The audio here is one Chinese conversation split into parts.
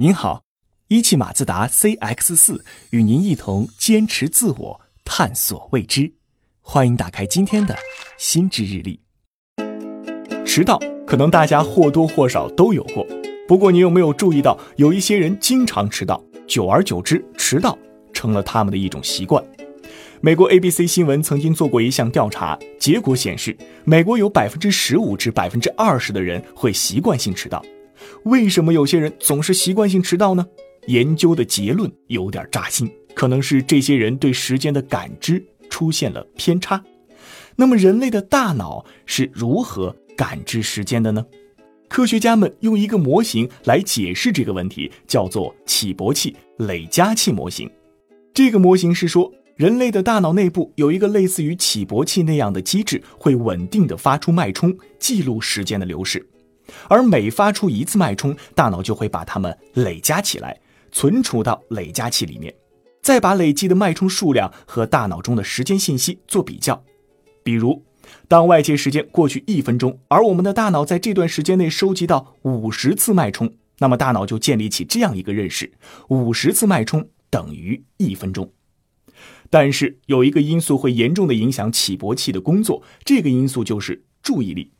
您好，一汽马自达 CX 四与您一同坚持自我，探索未知。欢迎打开今天的心知日历。迟到，可能大家或多或少都有过。不过，你有没有注意到，有一些人经常迟到，久而久之，迟到成了他们的一种习惯。美国 ABC 新闻曾经做过一项调查，结果显示，美国有百分之十五至百分之二十的人会习惯性迟到。为什么有些人总是习惯性迟到呢？研究的结论有点扎心，可能是这些人对时间的感知出现了偏差。那么，人类的大脑是如何感知时间的呢？科学家们用一个模型来解释这个问题，叫做起搏器累加器模型。这个模型是说，人类的大脑内部有一个类似于起搏器那样的机制，会稳定的发出脉冲，记录时间的流逝。而每发出一次脉冲，大脑就会把它们累加起来，存储到累加器里面，再把累计的脉冲数量和大脑中的时间信息做比较。比如，当外界时间过去一分钟，而我们的大脑在这段时间内收集到五十次脉冲，那么大脑就建立起这样一个认识：五十次脉冲等于一分钟。但是有一个因素会严重的影响起搏器的工作，这个因素就是注意力。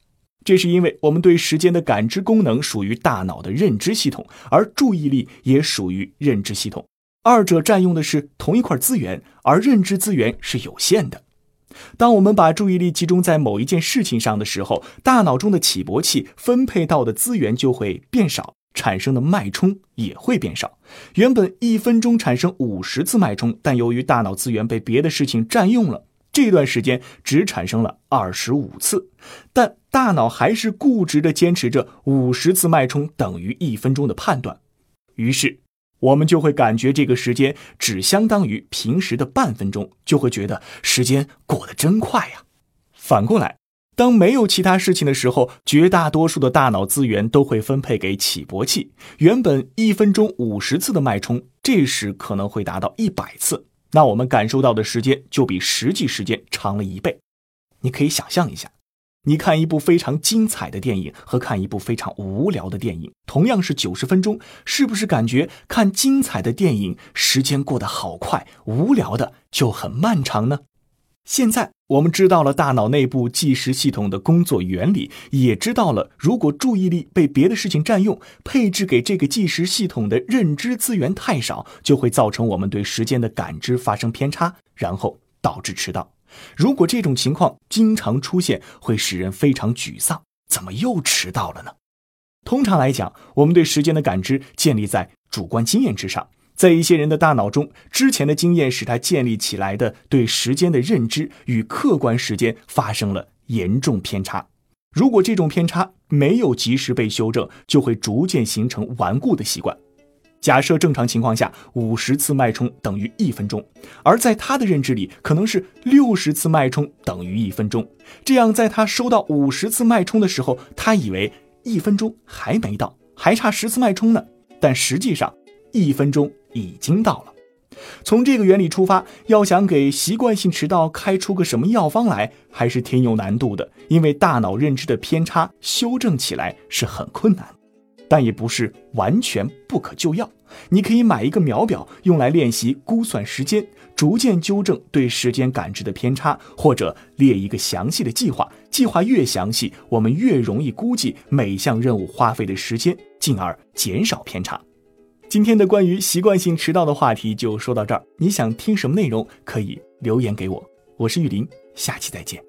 这是因为我们对时间的感知功能属于大脑的认知系统，而注意力也属于认知系统。二者占用的是同一块资源，而认知资源是有限的。当我们把注意力集中在某一件事情上的时候，大脑中的起搏器分配到的资源就会变少，产生的脉冲也会变少。原本一分钟产生五十次脉冲，但由于大脑资源被别的事情占用了。这段时间只产生了二十五次，但大脑还是固执地坚持着五十次脉冲等于一分钟的判断，于是我们就会感觉这个时间只相当于平时的半分钟，就会觉得时间过得真快呀。反过来，当没有其他事情的时候，绝大多数的大脑资源都会分配给起搏器，原本一分钟五十次的脉冲，这时可能会达到一百次。那我们感受到的时间就比实际时间长了一倍。你可以想象一下，你看一部非常精彩的电影和看一部非常无聊的电影，同样是九十分钟，是不是感觉看精彩的电影时间过得好快，无聊的就很漫长呢？现在我们知道了大脑内部计时系统的工作原理，也知道了如果注意力被别的事情占用，配置给这个计时系统的认知资源太少，就会造成我们对时间的感知发生偏差，然后导致迟到。如果这种情况经常出现，会使人非常沮丧。怎么又迟到了呢？通常来讲，我们对时间的感知建立在主观经验之上。在一些人的大脑中，之前的经验使他建立起来的对时间的认知与客观时间发生了严重偏差。如果这种偏差没有及时被修正，就会逐渐形成顽固的习惯。假设正常情况下，五十次脉冲等于一分钟，而在他的认知里，可能是六十次脉冲等于一分钟。这样，在他收到五十次脉冲的时候，他以为一分钟还没到，还差十次脉冲呢。但实际上，一分钟。已经到了。从这个原理出发，要想给习惯性迟到开出个什么药方来，还是挺有难度的。因为大脑认知的偏差修正起来是很困难，但也不是完全不可救药。你可以买一个秒表，用来练习估算时间，逐渐纠正对时间感知的偏差，或者列一个详细的计划。计划越详细，我们越容易估计每项任务花费的时间，进而减少偏差。今天的关于习惯性迟到的话题就说到这儿。你想听什么内容，可以留言给我。我是玉林，下期再见。